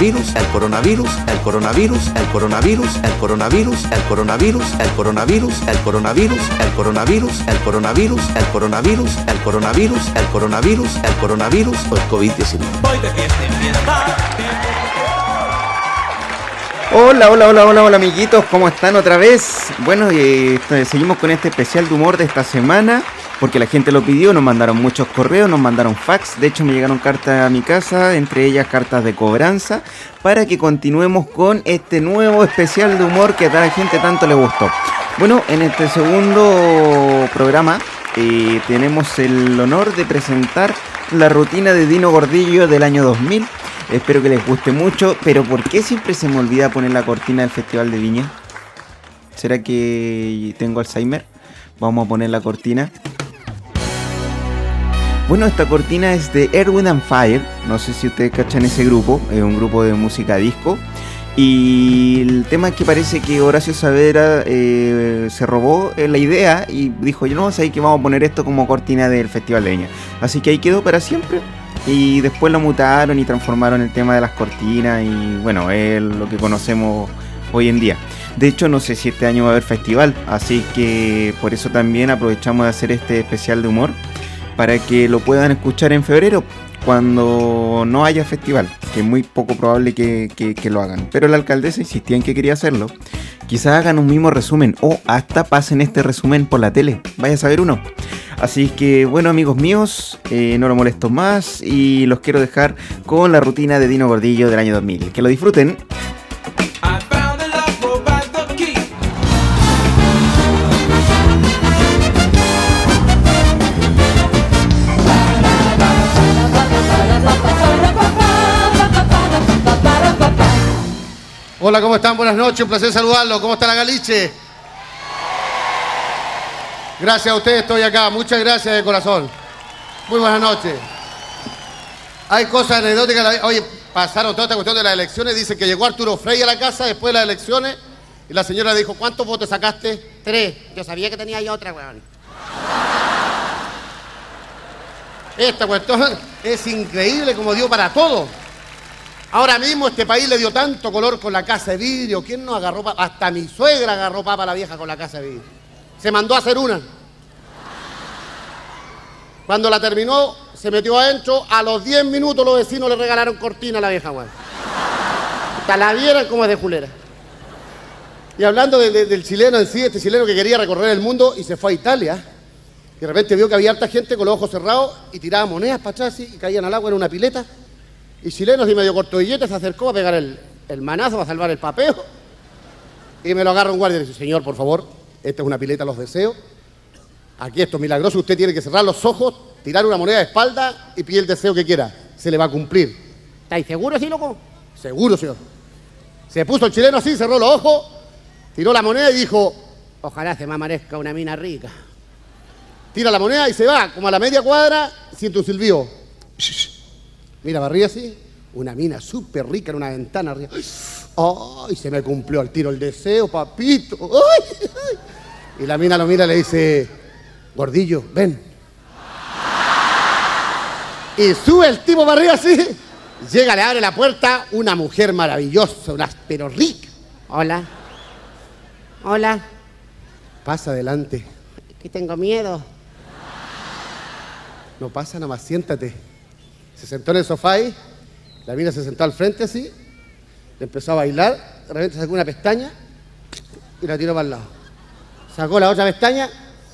Coronavirus, el coronavirus, el coronavirus, el coronavirus, el coronavirus, el coronavirus, el coronavirus, el coronavirus, el coronavirus, el coronavirus, el coronavirus, el coronavirus, el coronavirus, el coronavirus o el COVID-19. Voy de fiesta en fiesta. Hola, hola, hola, hola, hola amiguitos, ¿cómo están otra vez? Bueno, eh, seguimos con este especial de humor de esta semana, porque la gente lo pidió, nos mandaron muchos correos, nos mandaron fax, de hecho me llegaron cartas a mi casa, entre ellas cartas de cobranza, para que continuemos con este nuevo especial de humor que a la gente tanto le gustó. Bueno, en este segundo programa eh, tenemos el honor de presentar la rutina de Dino Gordillo del año 2000. Espero que les guste mucho, pero ¿por qué siempre se me olvida poner la cortina del Festival de Viña? ¿Será que tengo Alzheimer? Vamos a poner la cortina. Bueno, esta cortina es de Erwin and Fire. No sé si ustedes cachan ese grupo. Es un grupo de música disco. Y el tema es que parece que Horacio Saavedra eh, se robó eh, la idea y dijo, yo no sé que vamos a poner esto como cortina del Festival de Viña. Así que ahí quedó para siempre. Y después lo mutaron y transformaron el tema de las cortinas y bueno, es lo que conocemos hoy en día. De hecho, no sé si este año va a haber festival, así que por eso también aprovechamos de hacer este especial de humor para que lo puedan escuchar en febrero cuando no haya festival, que es muy poco probable que, lo hagan. Pero la alcaldesa insistía en que quería hacerlo. Quizás hagan un mismo resumen o hasta pasen este resumen por la tele. Vaya a saber uno. Así que bueno amigos míos, eh, no lo molesto más y los quiero dejar con la rutina de Dino Gordillo del año 2000. Que lo disfruten. Hola, ¿cómo están? Buenas noches, un placer saludarlos. ¿Cómo está la Galiche? Gracias a ustedes estoy acá, muchas gracias de corazón. Muy buenas noches. Hay cosas anecdóticas. Oye, pasaron toda esta cuestión de las elecciones. Dicen que llegó Arturo Frey a la casa después de las elecciones y la señora dijo, ¿cuántos votos sacaste? Tres. Yo sabía que tenía ahí otra, weón. Esta cuestión es increíble como dio para todo. Ahora mismo este país le dio tanto color con la casa de vidrio. ¿Quién no agarró papa? Hasta mi suegra agarró papa a la vieja con la casa de vidrio. Se mandó a hacer una. Cuando la terminó, se metió adentro. A los 10 minutos los vecinos le regalaron cortina a la vieja, weón. Hasta la vieran como es de culera. Y hablando de- de- del chileno en sí, este chileno que quería recorrer el mundo y se fue a Italia. Y de repente vio que había harta gente con los ojos cerrados y tiraba monedas para atrás y caían al agua en una pileta. Y chilenos y medio corto billete se acercó a pegar el, el manazo para salvar el papeo. Y me lo agarra un guardia y dice, señor, por favor, esta es una pileta a los deseos. Aquí esto es milagroso, usted tiene que cerrar los ojos, tirar una moneda de espalda y pide el deseo que quiera. Se le va a cumplir. ¿Estáis seguros, sí, loco? Seguro, señor. Se puso el chileno así, cerró los ojos, tiró la moneda y dijo, Ojalá se me amanezca una mina rica. tira la moneda y se va. Como a la media cuadra, siente un silbido. Mira, barría así. Una mina súper rica en una ventana arriba. ¡Ay! Se me cumplió al tiro el deseo, papito. ¡Ay! ay! Y la mina lo mira y le dice, gordillo, ven. Y sube el tipo para arriba así. Llega, le abre la puerta, una mujer maravillosa, una, pero rica. Hola. Hola. Pasa adelante. Que tengo miedo. No pasa nada más, siéntate. Se sentó en el sofá ahí, la mina se sentó al frente así, le empezó a bailar, de repente sacó una pestaña y la tiró para el lado. Sacó la otra pestaña,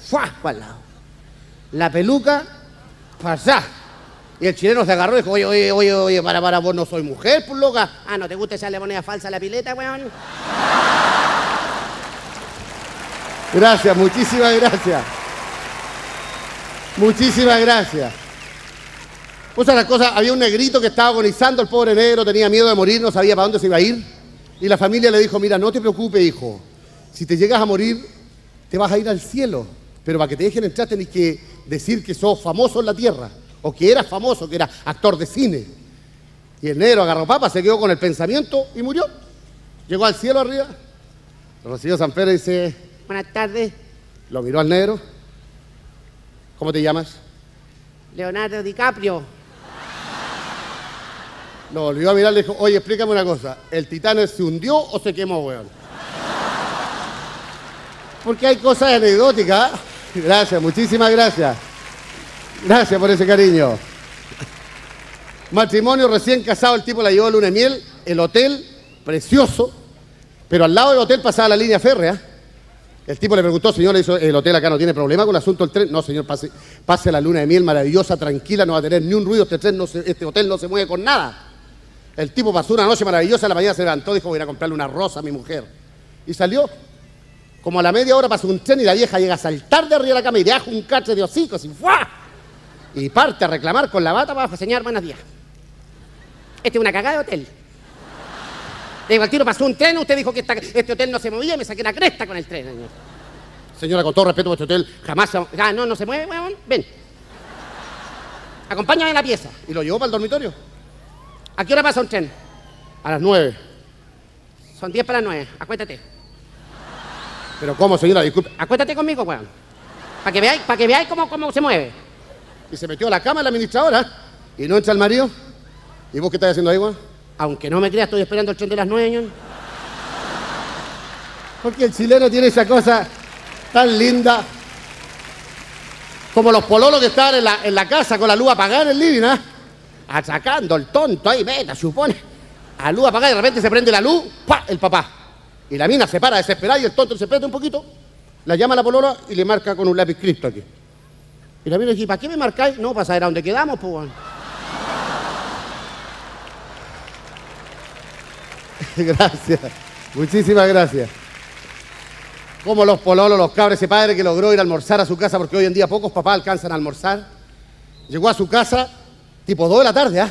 ¡fua! para el lado. La peluca, para. Y el chileno se agarró y dijo, oye, oye, oye, oye, para, para, vos no soy mujer, pues loca. Ah, ¿no te gusta echarle moneda falsa la pileta, weón? Gracias, muchísimas gracias. Muchísimas gracias. Las cosas, había un negrito que estaba agonizando, el pobre negro tenía miedo de morir, no sabía para dónde se iba a ir. Y la familia le dijo, mira, no te preocupes, hijo. Si te llegas a morir, te vas a ir al cielo. Pero para que te dejen entrar tenés que decir que sos famoso en la tierra. O que eras famoso, que eras actor de cine. Y el negro agarró papa, se quedó con el pensamiento y murió. Llegó al cielo arriba. Lo recibió San Pedro y dice, Buenas tardes, lo miró al negro. ¿Cómo te llamas? Leonardo DiCaprio. Lo volvió a mirar y le dijo, oye, explícame una cosa. ¿El Titanic se hundió o se quemó, weón? Porque hay cosas anecdóticas. Gracias, muchísimas gracias. Gracias por ese cariño. Matrimonio recién casado, el tipo la llevó a luna de miel, el hotel, precioso, pero al lado del hotel pasaba la línea férrea. El tipo le preguntó, señor, le hizo, el hotel acá no tiene problema con el asunto del tren. No, señor, pase, la luna de miel maravillosa, tranquila, no va a tener ni un ruido, este, tren este hotel no se mueve con nada. El tipo pasó una noche maravillosa, a la mañana se levantó, dijo, voy a comprarle una rosa a mi mujer. Y salió. Como a la media hora pasó un tren y la vieja llega a saltar de arriba de la cama y le ajo un cacho de hocico, así, ¡fua! Y parte a reclamar con la bata para señor, buenos días. Este es una cagada de hotel. Le digo, al tiro pasó un tren, usted dijo que este hotel no se movía me saqué la cresta con el tren, señor. Señora, con todo respeto, este hotel jamás se... Ah, no, no se mueve, weón. Ven. Acompáñame a la pieza. Y lo llevó para el dormitorio. ¿A qué hora pasa un tren? A las nueve. Son diez para las nueve. Acuéstate. Pero ¿cómo, señora? Disculpe. Acuéstate conmigo, weón. Para que veáis, para que veáis cómo, cómo se mueve. Y se metió a la cama la administradora. Y no entra el marido. ¿Y vos qué estás haciendo ahí, weón? Aunque no me creas, estoy esperando el tren de las nueve, señor. Porque el chileno tiene esa cosa tan linda. Como los pololos que estaban en la, en la casa con la luz apagada en el living, ¿ah? Achacando el tonto ahí, vete, supone. A luz apagada y de repente se prende la luz, ¡pa! El papá. Y la mina se para desesperada y el tonto se prende un poquito. La llama a la polola y le marca con un lápiz cripto aquí. Y la mina dice, ¿para qué me marcáis? No, para saber a dónde quedamos, pues. weón". gracias. Muchísimas gracias. Como los pololos, los cabres, ese padre que logró ir a almorzar a su casa, porque hoy en día pocos papás alcanzan a almorzar. Llegó a su casa, tipo 2 de la tarde, ¿ah?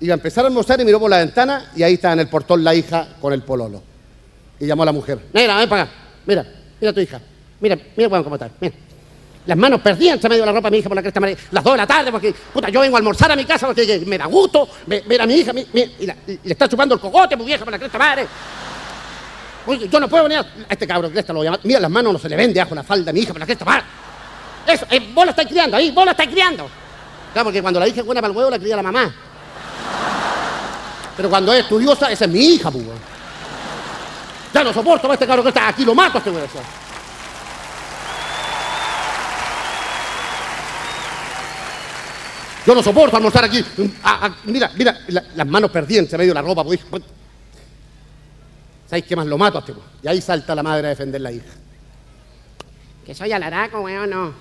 Iba a empezar a almorzar y miró por la ventana y ahí estaba en el portón la hija con el pololo. Y llamó a la mujer. Negra, ven para acá. Mira, mira a tu hija. Mira, mira cómo está. Mira. Las manos perdidas entre medio de la ropa de mi hija por la cresta amarilla. Las 2 de la tarde, porque, puta, yo vengo a almorzar a mi casa porque que me da gusto ve- ver a mi hija mi- y, le está chupando el cogote, mi vieja, por la cresta madre. Oye, yo no puedo venir a, a este cabrón cresta, lo voy a llamar. Mira, las manos no se le ven debajo de la falda de mi hija por la cresta madre. Eso, eh, vos la estáis criando ahí, vos la estáis criando. Porque cuando la hija es buena para el huevo, la cría la mamá. Pero cuando es estudiosa, esa es mi hija, pues. Ya no soporto a este cabrón cresta, aquí lo mato a este weón. Yo no soporto almorzar aquí. Ah, ah, mira, mira, la- las manos perdidas entre medio de la ropa. Pues, pues. ¿Sabéis qué más lo mato a este? weón? Y ahí salta la madre a defender la hija. Que soy alaraco, weón, no.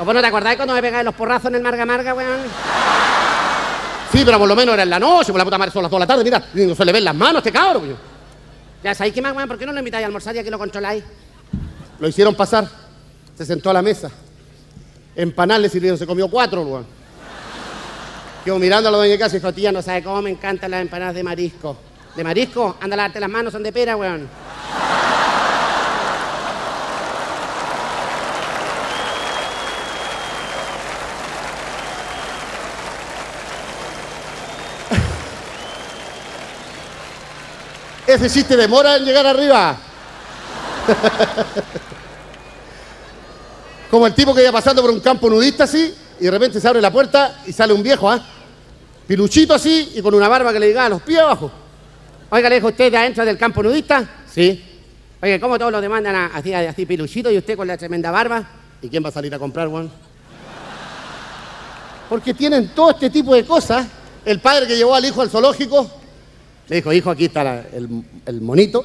¿O vos no te acordáis cuando me pegáis los porrazos en el Marga Marga, weón? Sí, pero por lo menos era en la noche, por la puta madre son las 2 de la tarde, mira, no se le ven las manos a este cabrón, weón. Ya sabéis qué más, weón, ¿por qué no lo invitáis a almorzar y aquí lo controláis? Lo hicieron pasar, se sentó a la mesa. Empanadas le sirvieron, se comió cuatro, weón. Quedó mirando a la doña de casa y dijo, tía, no sabe cómo me encantan las empanadas de marisco. ¿De marisco? Anda a lavarte las manos, son de pera, weón. Ese chiste demora en llegar arriba. Como el tipo que iba pasando por un campo nudista así, y de repente se abre la puerta y sale un viejo, ¿ah? Piluchito así y con una barba que le llegaba a los pies abajo. Oiga, le dijo usted de adentro del campo nudista. Sí. Oye, ¿cómo todos lo demandan a- así, así piluchito y usted con la tremenda barba? ¿Y quién va a salir a comprar, Juan? Porque tienen todo este tipo de cosas. El padre que llevó al hijo al zoológico le dijo, hijo, aquí está el, el monito.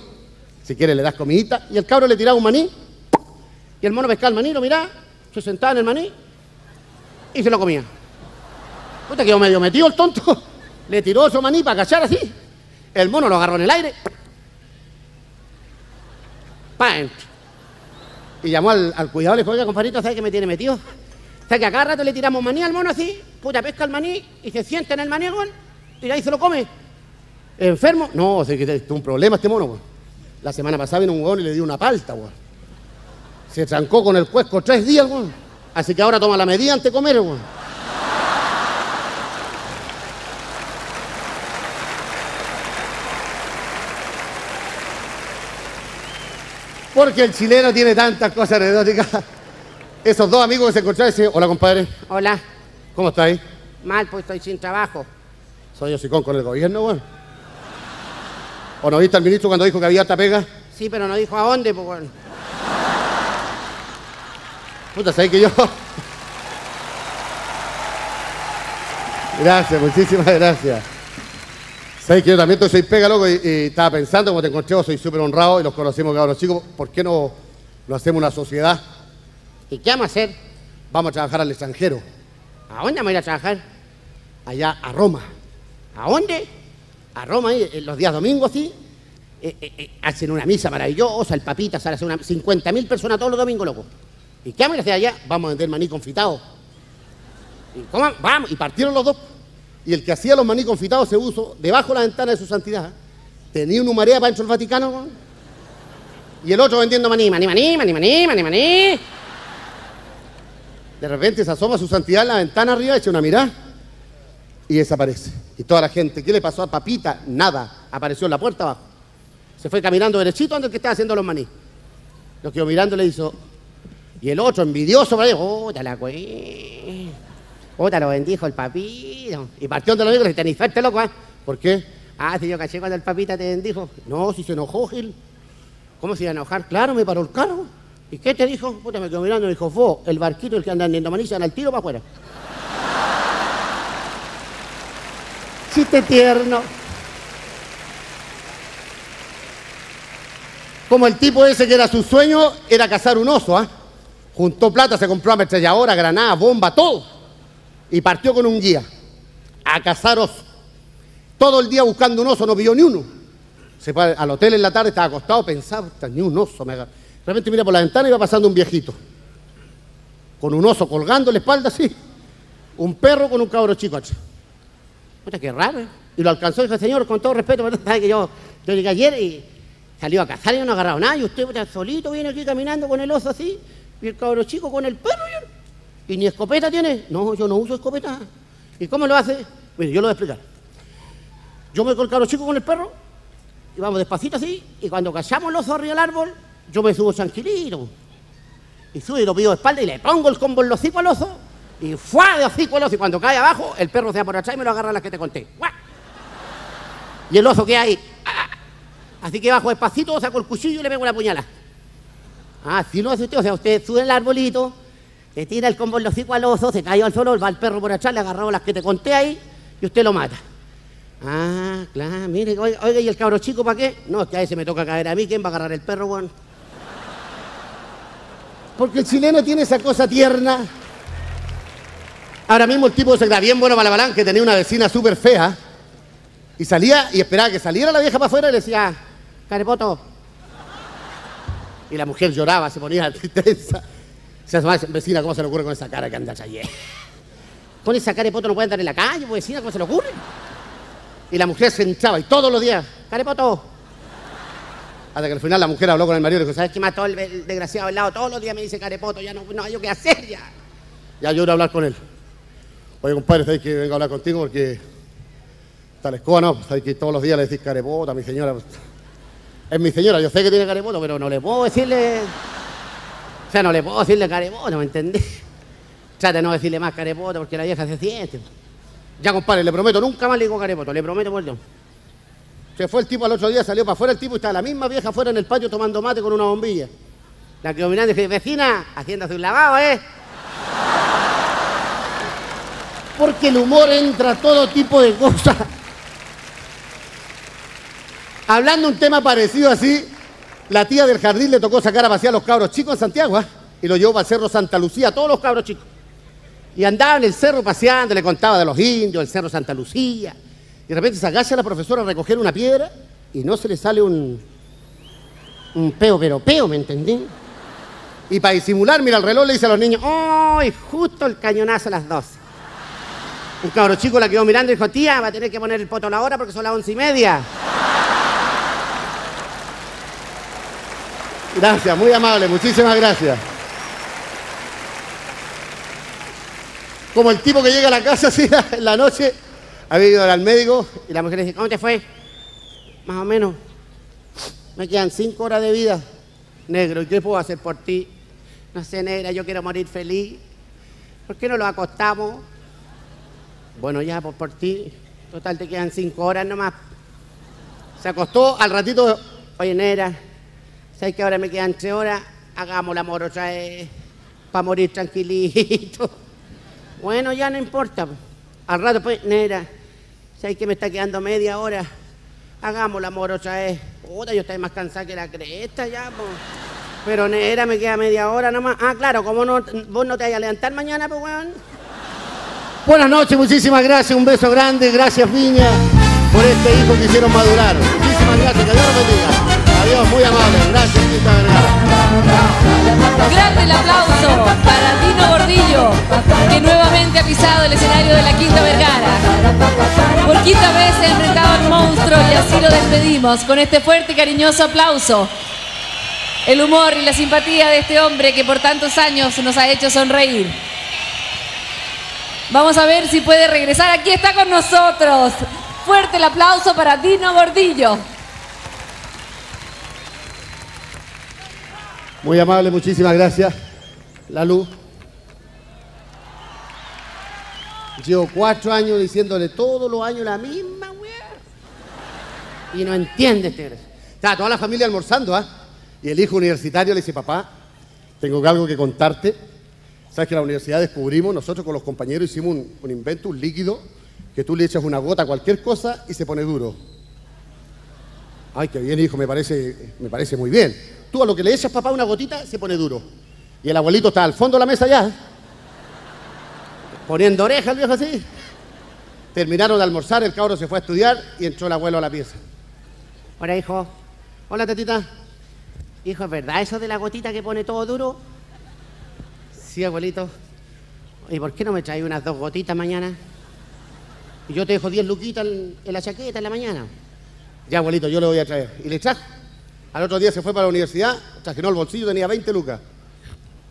Si quiere le das comidita. Y el cabro le tiraba un maní. Y el mono pescaba el maní, lo miraba, se sentaba en el maní y se lo comía. Puta, quedó medio metido el tonto. Le tiró su maní para cachar así. El mono lo agarró en el aire. Pa' dentro. Y llamó al, al cuidador le dijo, oiga, compadrito, ¿sabe qué me tiene metido? O sea que a rato le tiramos maní al mono así, puta pesca el maní y se sienta en el maní, weón, y se lo come. ¿Enfermo? No, o sea, que un problema este mono, weón. La semana pasada vino un weón y le dio una palta, weón. Se trancó con el cuesco tres días, weón. Así que ahora toma la medida antes de comer, weón. Porque el chileno tiene tantas cosas anecdóticas. Esos dos amigos que se encontraron dicen, hola compadre, Hola, ¿cómo estáis? mal, pues estoy sin trabajo. Soy hocicón con el gobierno, weón. ¿O no viste al ministro cuando dijo que había harta pega? Sí, pero no dijo a dónde, pues, weón. Puta, ¿sabes que yo? Gracias, muchísimas gracias. ¿Sabes que yo también soy pega, loco? Y, y estaba pensando, como te encontré, soy súper honrado y los conocemos, cabros chicos. ¿Por qué no lo hacemos una sociedad? ¿Y qué vamos a hacer? Vamos a trabajar al extranjero, ¿A dónde vamos a ir a trabajar? allá a Roma. ¿A dónde? A Roma, ahí, en los días domingos, sí. eh, eh, eh, hacen una misa maravillosa, el papita sale a hacer una... 50.000 personas todos los domingos, loco. ¿Y qué vamos a hacer allá? Vamos a vender maní confitado. ¿Y cómo? Vamos. Y partieron los dos. Y el que hacía los maní confitados se puso debajo de la ventana de su santidad. Tenía una marea para dentro del Vaticano. Y el otro vendiendo maní, maní, maní, maní, maní, maní, maní. De repente se asoma su santidad en la ventana arriba, echa una mirada y desaparece. Y toda la gente, ¿qué le pasó a Papita? Nada. Apareció en la puerta abajo. Se fue caminando derechito el que estaba haciendo los maní. Lo quedó mirando le hizo. Y el otro, envidioso, para ¡Puta la cue! ¡Puta lo bendijo el papito! Y partió de los amigos y tenéis suerte, loco, ¿eh? ¿Por qué? Ah, si yo caché cuando el papita te bendijo. No, si se enojó, Gil. ¿Cómo se iba a enojar? Claro, me paró el carro. ¿Y qué te dijo? Puta, me quedó mirando y dijo, vos, el barquito, el que anda vendiendo maní, se al tiro para afuera. Chiste tierno. Como el tipo ese que era su sueño, era cazar un oso, ¿ah? Juntó plata, se compró ametralladora, granada, bomba, todo. Y partió con un guía a cazar oso. Todo el día buscando un oso, no vio ni uno. Se fue al hotel en la tarde, estaba acostado, pensaba, "Puta, ni un oso. Me agarra". De repente mira por la ventana y va pasando un viejito. Con un oso colgando la espalda así. Un perro con un cabro chico. así. Puta, qué raro. ¿eh? Y lo alcanzó y señor, con todo respeto, ¿verdad? Sabe que yo, yo llegué ayer y salió a cazar y no agarrado nada. Y usted puta, solito viene aquí caminando con el oso así. Y el cabro chico con el perro. ¿y? ¿Y ni escopeta tiene? No, yo no uso escopeta. ¿Y cómo lo hace? Mire, yo lo voy a explicar. Yo me con el cabro chico con el perro y vamos despacito así. Y cuando cazamos el oso arriba del árbol, yo me subo tranquilito. Y subo y lo pido de espalda y le pongo el combo en los hocico al oso. Y fuá de hocico al oso. Y cuando cae abajo, el perro se atrás y me lo agarra las que te conté. ¡Guau! Y el oso que hay. ¡ah! Así que bajo despacito, saco el cuchillo y le pego la puñala. Ah, así lo hace usted. O sea, usted sube el arbolito, le tira el combo en los hocico al oso, se cayó al suelo, va el perro por atrás, le agarró las que te conté ahí y usted lo mata. Ah, claro, mire, oiga, oiga, ¿y el cabro chico para qué? No, es que a ese me toca caer a mí, ¿quién va a agarrar el perro, weón? Porque el chileno tiene esa cosa tierna. Ahora mismo el tipo se era bien bueno para la balán, que tenía una vecina súper fea. Y salía y esperaba que saliera la vieja para afuera y le decía, carepoto. Y la mujer lloraba, se ponía tristeza. Se asomaba, vecina, ¿cómo se le ocurre con esa cara que andas ayer? Con esa carepoto no puede andar en la calle, pues, vecina, ¿cómo se le ocurre? Y la mujer se entraba y todos los días, carepoto. Hasta que al final la mujer habló con el marido y dijo, ¿sabes qué mató el, el desgraciado al lado? Todos los días me dice carepoto, ya no, no hay yo qué hacer ya. Ya yo a hablar con él. Oye, compadre, ¿sabes que vengo a hablar contigo? Porque la escoba, ¿no? Sabes que todos los días le decís carepota a mi señora. Es mi señora, yo sé que tiene carepoto, pero no le puedo decirle... O sea, no le puedo decirle carepoto, ¿me entendés? Trata de no decirle más carepoto porque la vieja se siente. Ya, compadre, le prometo, nunca más le digo carepoto, le prometo por Dios. Se fue el tipo al otro día, salió para afuera el tipo y estaba la misma vieja afuera en el patio tomando mate con una bombilla. La que y dice, vecina, haciéndose un lavado, ¿eh? Porque el humor entra a todo tipo de cosas. Hablando un tema parecido así, la tía del jardín le tocó sacar a pasear a los cabros chicos en Santiago, ¿ah? Y lo llevó el Cerro Santa Lucía, todos los cabros chicos. Y andaba en el cerro paseando, le contaba de los indios, el Cerro Santa Lucía. Y de repente se agacha la profesora a recoger una piedra y no se le sale un, peo, pero peo, ¿me entendí? Y para disimular, mira el reloj, le dice a los niños, ¡ay! justo el cañonazo a las 12. Un cabro chico la quedó mirando y dijo, tía, va a tener que poner el poto a la hora porque son las once y media. Gracias, muy amable, muchísimas gracias. Como el tipo que llega a la casa así en la noche, había ido al médico y la mujer le dice, ¿cómo te fue? Más o menos. Me quedan cinco horas de vida. Negro, ¿y qué puedo hacer por ti? No sé, negra, yo quiero morir feliz. ¿Por qué no lo acostamos? Bueno, ya, pues por ti. Total, te quedan cinco horas nomás. Se acostó al ratito. Oye, negra, ¿sabes que ahora me quedan tres horas? Hagamos el amor otra vez. Para morir tranquilito. Bueno, ya no importa. Al rato, pues, negra, ¿sabes que me está quedando media hora? Hagamos el amor otra vez. Puta, yo estoy más cansada que la cresta ya, pues. Pero negra, me queda media hora nomás. Ah, claro, como no, vos no te vayas a levantar mañana, pues, weón. Buenas noches, muchísimas gracias, un beso grande, gracias Viña por este hijo que hicieron madurar. Muchísimas gracias, que Dios los bendiga. Adiós, muy amable, gracias Vergara. Grande el aplauso para Dino Gordillo, que nuevamente ha pisado el escenario de la Quinta Vergara. Por quinta vez se enfrentaba al monstruo y así lo despedimos con este fuerte y cariñoso aplauso. El humor y la simpatía de este hombre que por tantos años nos ha hecho sonreír. Vamos a ver si puede regresar. Aquí está con nosotros. Fuerte el aplauso para Dino Gordillo. Muy amable, muchísimas gracias. La luz. Llevo cuatro años diciéndole todos los años la misma weá. Y no entiende este. Está toda la familia almorzando, ¿ah? Y el hijo universitario le dice, papá, tengo algo que contarte. Sabes que en la universidad descubrimos, nosotros con los compañeros hicimos un, invento, un líquido, que tú le echas una gota a cualquier cosa y se pone duro. Ay, qué bien, hijo, me parece, me parece muy bien. Tú a lo que le echas, papá, una gotita, se pone duro. Y el abuelito está al fondo de la mesa ya, poniendo orejas el viejo así. Terminaron de almorzar, el cabro se fue a estudiar y entró el abuelo a la pieza. Hola, hijo. Hola, tetita. Hijo, ¿es verdad eso de la gotita que pone todo duro? Sí, abuelito. ¿Y por qué no me traes unas dos gotitas mañana? Y yo te dejo 10 luquitas en, en la chaqueta en la mañana. Ya, abuelito, yo le voy a traer. Y le traje. Al otro día se fue para la universidad, trajinó el bolsillo, tenía 20 lucas.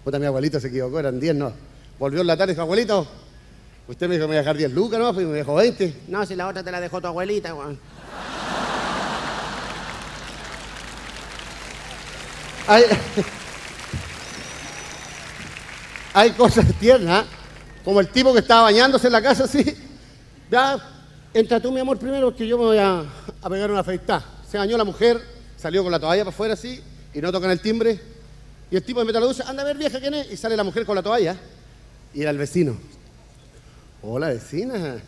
Puta, mi abuelita se equivocó, eran 10, no. Volvió en la tarde y dijo, abuelito, usted me dijo que me iba a dejar 10 lucas, ¿no? Pues me dejó 20. No, si la otra te la dejó tu abuelita. Hay, hay cosas tiernas, como el tipo que estaba bañándose en la casa así. Ya, entra tú, mi amor, primero, porque yo me voy a, a pegar una afeitada. Se bañó la mujer, salió con la toalla para afuera así, y no tocan el timbre. Y el tipo me mete a la ducha, anda a ver, vieja, ¿quién es? Y sale la mujer con la toalla. Y era el vecino. Hola, vecina.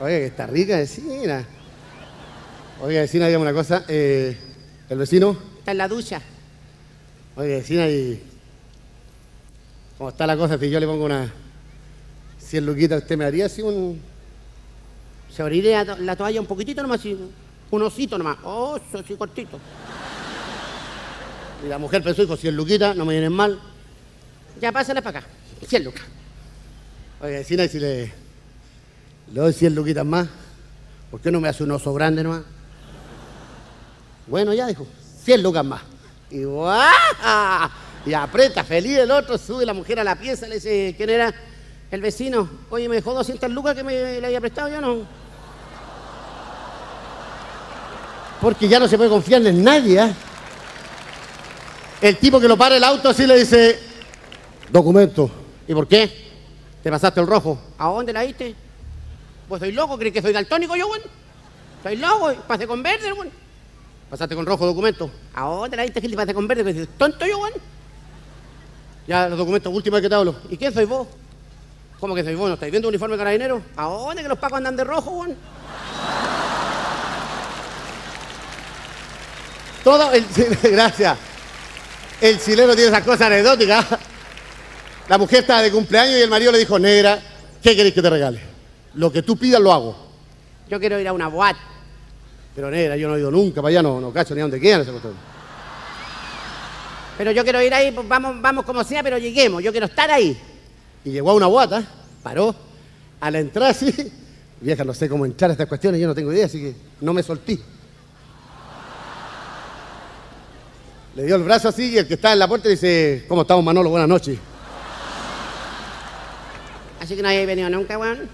Oye, que está rica vecina. Oiga, vecina, dígame una cosa. eh, el vecino está en la ducha. Oye, vecina, y. ¿Cómo está la cosa? Si yo le pongo una. 100 luquitas, ¿usted me haría así un. Se abriría la to- la toalla un poquitito nomás, así, un osito nomás. Oh, eso así cortito. Y la mujer pensó, dijo, 100 luquitas, no me vienen mal. Ya, pásala para acá. 100 lucas. Oye, vecina, y si le. Le doy 100 luquitas más, ¿por qué no me hace un oso grande nomás? Bueno, ya dijo, 100 lucas más. Y ¡guau! Y aprieta, feliz el otro, sube la mujer a la pieza, le dice, ¿quién era? El vecino. Oye, me dejó 200 lucas que me le había prestado, yo no. Porque ya no se puede confiar en nadie, ¿ah? El tipo que lo para el auto así le dice, documento. ¿Y por qué? ¿Te pasaste el rojo? ¿A dónde la diste? Pues soy loco, ¿crees que soy daltónico yo, güey? Soy loco, pasé con verde, güey. Pasaste con rojo documento. ¿A dónde la diste te pasé con verde? Tonto yo, güey. Ya, los documentos, última vez que te hablo. ¿Y quién soy vos? ¿Cómo que soy vos? ¿No estáis viendo un uniforme de carabinero? ¿A dónde que los pacos andan de rojo, güey? Todo el gracias. El chileno tiene esas cosas anecdóticas. La mujer estaba de cumpleaños y el marido le dijo, negra, ¿qué querés que te regale? Lo que tú pidas lo hago. Yo quiero ir a una boate. Pero negra, yo no he ido nunca para allá, no, no cacho ni a dónde quieran esa cuestión. Pero yo quiero ir ahí, pues vamos, vamos como sea, pero lleguemos. Yo quiero estar ahí. Y llegó a una guata, paró, a la entrada así. Vieja, no sé cómo entrar a estas cuestiones, yo no tengo idea, así que no me solté. Le dio el brazo así y el que está en la puerta dice, ¿cómo estamos Manolo? Buenas noches. Así que no habéis venido nunca, weón.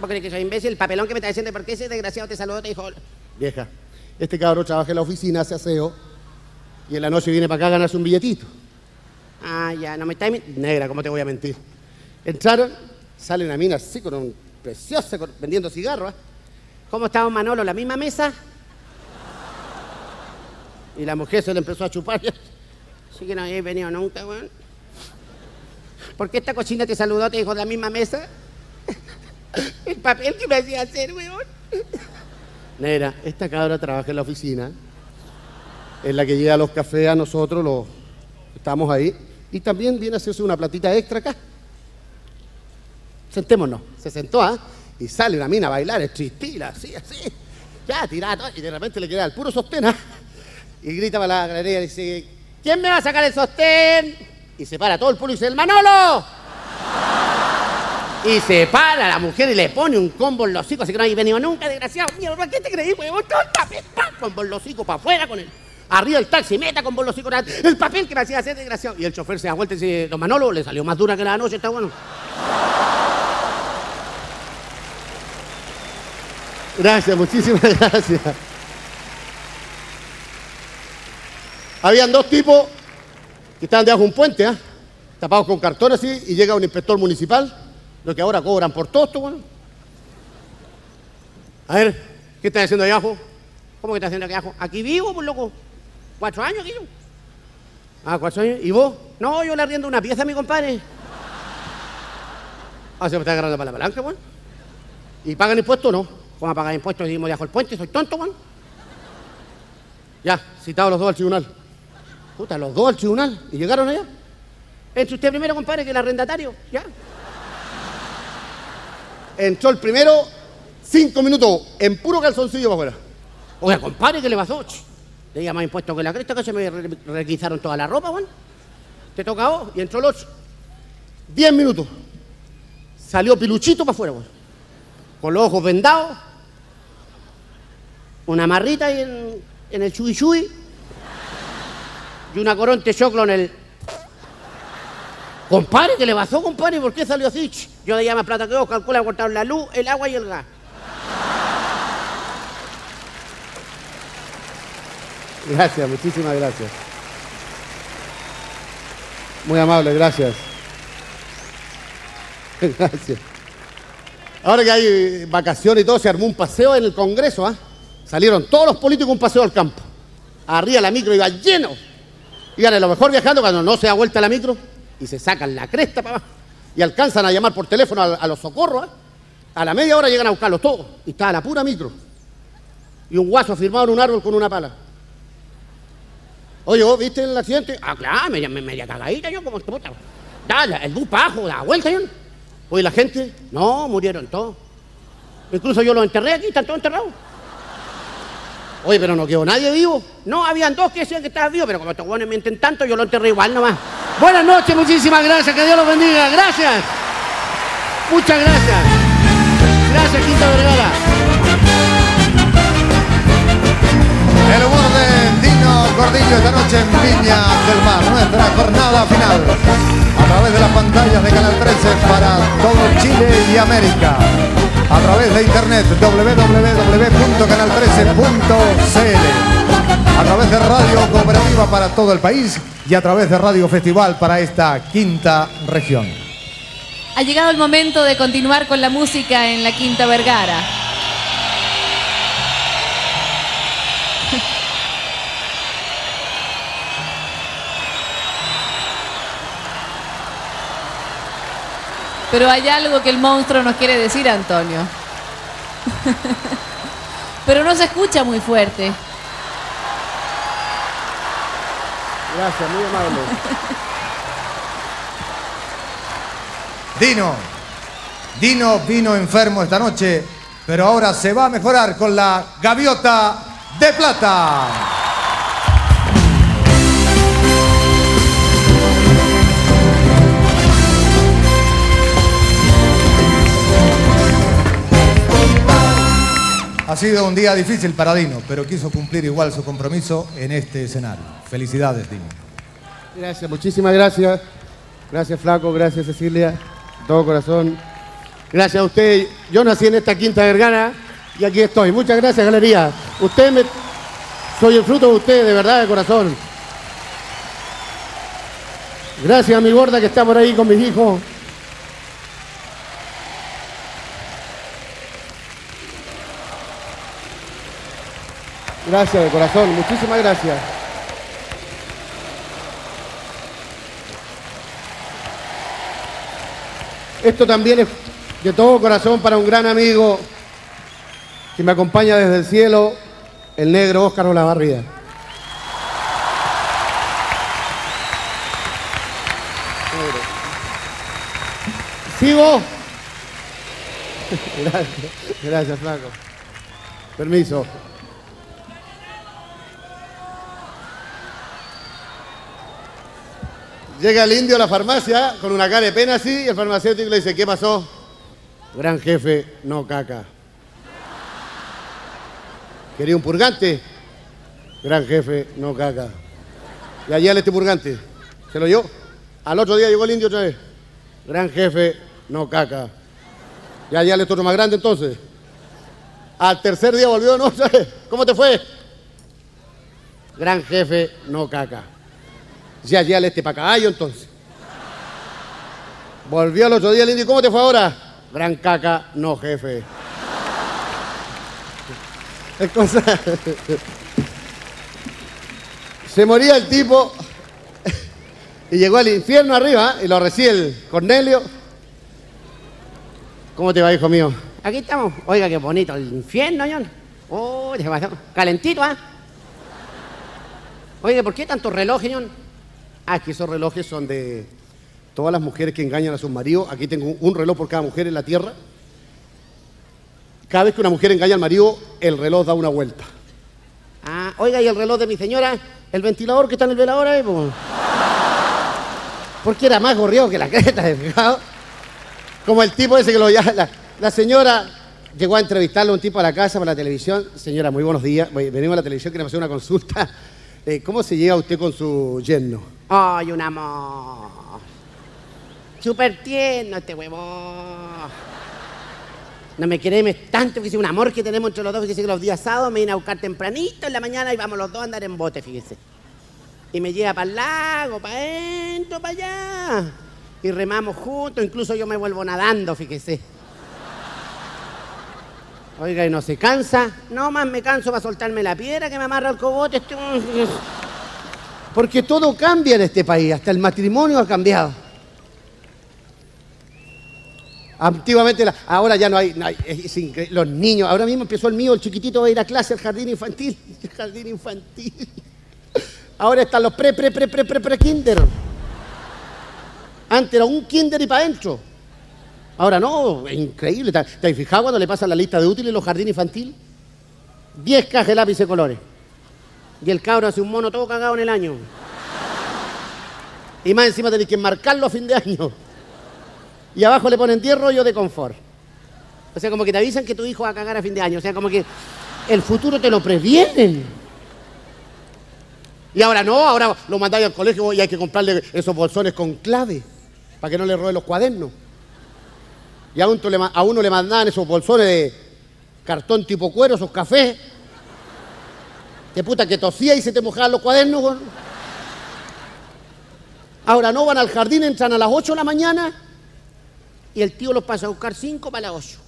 ¿Vos crees que soy imbécil? El papelón que me está diciendo, ¿por qué ese desgraciado te saludó? Te dijo, Vieja, este cabrón trabaja en la oficina, hace aseo y en la noche viene para acá a ganarse un billetito. ah, ya, no me estáis... min- Negra, ¿cómo te voy a mentir? Entraron, sale una mina así con un preciosa, con- vendiendo cigarros. ¿ah? ¿Cómo estamos, Manolo? ¿La misma mesa? Y la mujer se le empezó a chupar. Así que no habéis venido nunca, weón. ¿Por qué esta cochina te saludó? Te dijo, ¿la misma mesa? El papel que me hacía hacer, weón. Negra, esta cabra trabaja en la oficina, es la que llega los cafés a nosotros, los estamos ahí, y también viene a hacerse una platita extra acá. Sentémonos. Se sentó, ¿ah? Y sale una mina a bailar, estila, así, así. Ya, tirada, y de repente le queda el puro sostén, ¿ah? Y grita para la galería y dice, ¿quién me va a sacar el sostén? Y se para todo el público y dice, ¡el Manolo! Y se para la mujer y le pone un combo en los hocicos, así que no habéis venido nunca, desgraciado. Mierda, ¿qué te creí, huevón? Papel, ¡pam! con los hocicos para afuera, con el... Arriba el taxi, meta con los hocicos, el papel que me hacía hacer, desgraciado. Y el chofer se da vuelta y dice, don Manolo, le salió más dura que la noche, está bueno. Gracias, muchísimas gracias. Habían dos tipos que estaban debajo de un puente, ¿ah? tapados con cartón así, y llega un inspector municipal, lo que ahora cobran por todo esto, bueno. A ver, ¿qué estás haciendo ahí abajo? ¿Cómo que estás haciendo aquí abajo? Aquí vivo, pues loco. Cuatro años yo. Ah, cuatro años. ¿Y vos? No, yo le arriendo una pieza a mi compadre. Ah, se me está agarrando para la palanca, bueno. ¿Y pagan impuestos no? ¿Cómo a pagar impuestos y vivimos debajo del puente? ¿Soy tonto, weón? Ya, citados los dos al tribunal. Puta, los dos al tribunal. ¿Y llegaron allá? Entre usted primero, compadre, que el arrendatario. Ya. Entró el primero, cinco minutos, en puro calzoncillo para afuera. Oiga, compadre, ¿qué le pasó? Le diga más impuestos que la cresta que se me re- requisaron toda la ropa, weón. Te toca vos y entró ocho. Diez minutos. Salió piluchito para afuera, weón. Con los ojos vendados. Una marrita ahí en, el chuy chuy. Y una coronte choclo en el. Compadre, ¿qué le pasó, compadre? ¿Por qué salió así? Yo le llamo plata que vos calcula cortaron la luz, el agua y el gas. Gracias, muchísimas gracias. Muy amable, gracias. Gracias. Ahora que hay vacaciones y todo, se armó un paseo en el Congreso, ¿ah? Salieron todos los políticos un paseo al campo. Arriba la micro iba lleno. Iban a lo mejor viajando cuando no se da vuelta la micro y se sacan la cresta para abajo. Y alcanzan a llamar por teléfono a, los socorros, ¿ah? A la media hora llegan a buscarlos todos. Y estaba la pura micro. Y un guaso firmado en un árbol con una pala. Oye, ¿vos viste el accidente? Ah, claro, media, media cagadita yo como puta. Da, la- el bus abajo, da vuelta yo. Oye, la gente, No, murieron todos. Incluso yo los enterré aquí, están todos enterrados. oye, pero no quedó nadie vivo. No, habían dos que decían que estaban vivos, pero como estos buenos mienten tanto, yo lo enterré igual nomás. Buenas noches, muchísimas gracias, que Dios los bendiga. Gracias. Muchas gracias. Gracias, Quinta Vergara. Gordillo esta noche en Viña del Mar, nuestra jornada final. A través de las pantallas de Canal 13 para todo Chile y América. A través de internet www.canal13.cl. A través de Radio Cooperativa para todo el país y a través de Radio Festival para esta quinta región. Ha llegado el momento de continuar con la música en la Quinta Vergara. Pero hay algo que el monstruo nos quiere decir, Antonio. Pero no se escucha muy fuerte. Gracias, muy amable. Dino, Dino vino enfermo esta noche, pero ahora se va a mejorar con la gaviota de plata. Ha sido un día difícil para Dino, pero quiso cumplir igual su compromiso en este escenario. Felicidades, Dino. Gracias, muchísimas gracias. Gracias, Flaco, gracias, Cecilia. Todo corazón. Gracias a usted. Yo nací en esta quinta vergara y aquí estoy. Muchas gracias, Galería. Usted me. Soy el fruto de usted, de verdad, de corazón. Gracias a mi gorda que está por ahí con mis hijos. Gracias de corazón, muchísimas gracias. Esto también es de todo corazón para un gran amigo que me acompaña desde el cielo, el negro Óscar Olavarría. ¿Sigo? Gracias, gracias, flaco. Permiso. Llega el indio a la farmacia con una cara de pena así y el farmacéutico le dice, ¿qué pasó? Gran jefe, no caca. ¿Quería un purgante? Gran jefe, no caca. Y allá este purgante. Se lo dio. Al otro día llegó el indio otra vez. Gran jefe, no caca. Y allá le otro más grande entonces. Al tercer día volvió, no. ¿Cómo te fue? Gran jefe, no caca. Ya, ya este para caballo entonces. Volvió al otro día el indio. ¿Cómo te fue ahora? Gran caca, no jefe. Es cosa. Se moría el tipo y llegó al infierno arriba y lo recibe el Cornelio. ¿Cómo te va, hijo mío? Aquí estamos. Oiga, qué bonito el infierno, John. Oh, se pasó. calentito, ¿ah? Oiga, ¿por qué tantos relojes, John? Ah, que esos relojes son de todas las mujeres que engañan a sus maridos. Aquí tengo un reloj por cada mujer en la tierra. Cada vez que una mujer engaña al marido, el reloj da una vuelta. Ah, oiga, ¿y el reloj de mi señora? El ventilador que está en el velador ahí, po. Porque era más gorriado que la creta, ¿de fijado? Como el tipo ese que lo llama. La, la señora llegó a entrevistarle a un tipo a la casa para la televisión. Señora, muy buenos días. Venimos a la televisión, queremos hacer una consulta. Eh, ¿Cómo se llega usted con su yerno? Ay, un amor. Súper tierno este huevón. No me querés tanto, es un amor que tenemos entre los dos, fíjese que los días sábados me viene a buscar tempranito en la mañana y vamos los dos a andar en bote, fíjese. Y me lleva para el lago, para adentro, para allá. Y remamos juntos, incluso yo me vuelvo nadando, fíjese. Oiga, y no se cansa. No más me canso para soltarme la piedra que me amarra el cogote. Este... Porque todo cambia en este país, hasta el matrimonio ha cambiado. Antiguamente, la- ahora ya no hay, los niños, ahora mismo empezó el mío, el chiquitito va a ir a clase al jardín infantil, el jardín infantil. Ahora están los pre, pre, pre, pre, pre, pre, kinder. Antes era un kinder y para adentro. Ahora no, increíble. ¿Te has fijado cuando le pasan la lista de útiles los jardines infantiles? 10 cajas de lápiz de colores. Y el cabro hace un mono todo cagado en el año. Y más encima tenés que marcarlo a fin de año. Y abajo le ponen 10 rollos de confort. O sea, como que te avisan que tu hijo va a cagar a fin de año. O sea, como que el futuro te lo previenen. Y ahora no, ahora lo mandáis al colegio y hay que comprarle esos bolsones con clave para que no le roben los cuadernos. Y a uno, le, mandaban esos bolsones de cartón tipo cuero, esos cafés. De puta que tosía y se te mojaban los cuadernos. Ahora no van al jardín, entran a las 8 de la mañana y el tío los pasa a buscar 5 para las 8.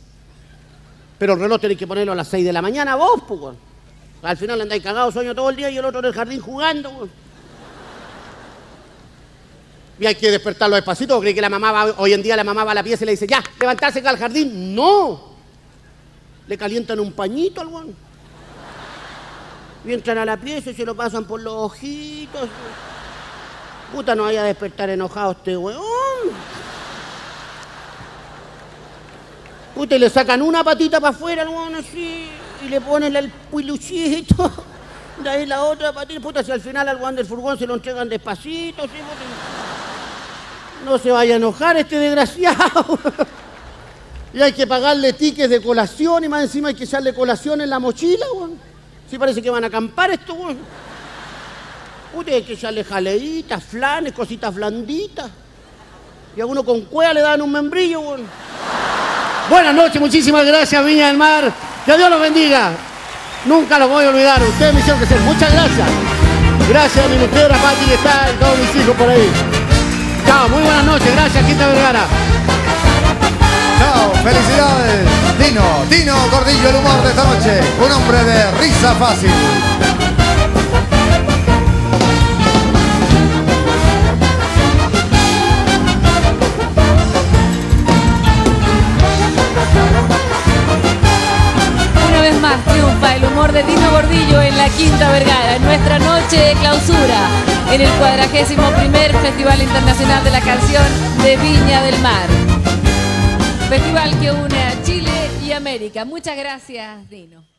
Pero el reloj tenés que ponerlo a las 6 de la mañana vos, pues. Al final andáis cagados sueño todo el día y el otro en el jardín jugando. weón. Y hay que despertarlo despacito, cree que la mamá va, hoy en día la mamá va a la pieza y le dice, ya, levantarse al jardín. No. Le calientan un pañito al weón. Y entran a la pieza y se lo pasan por los ojitos. Puta, no vaya a despertar enojado este weón. Puta, y le sacan una patita para afuera al weón así, y le ponen el piluchito. De ahí la otra patita, puta, si al final al weón del furgón se lo entregan despacito, sí. No se vaya a enojar este desgraciado. Y hay que pagarle tickets de colación y más encima hay que echarle colación en la mochila, weón. Sí parece que van a acampar esto, weón. Uy, hay que echarle jaleitas, flanes, cositas blanditas. Y a uno con cueva le dan un membrillo, weón. Buenas noches, muchísimas gracias, Viña del Mar. Que Dios los bendiga. Nunca los voy a olvidar. Ustedes me hicieron crecer. Muchas gracias. Gracias a mi mujer, a Pati, que está y todos mis hijos por ahí. Chao, muy buenas noches. Gracias, Quinta Vergara. Chao, felicidades. Dino, Dino Gordillo, el humor de esta noche. Un hombre de risa fácil. Una vez más triunfa el humor de Dino Gordillo en la Quinta Vergara, en nuestra noche de clausura, en el cuadragésimo primer Festival Internacional de la Canción de Viña del Mar. Festival que une a Chile y América. Muchas gracias, Dino.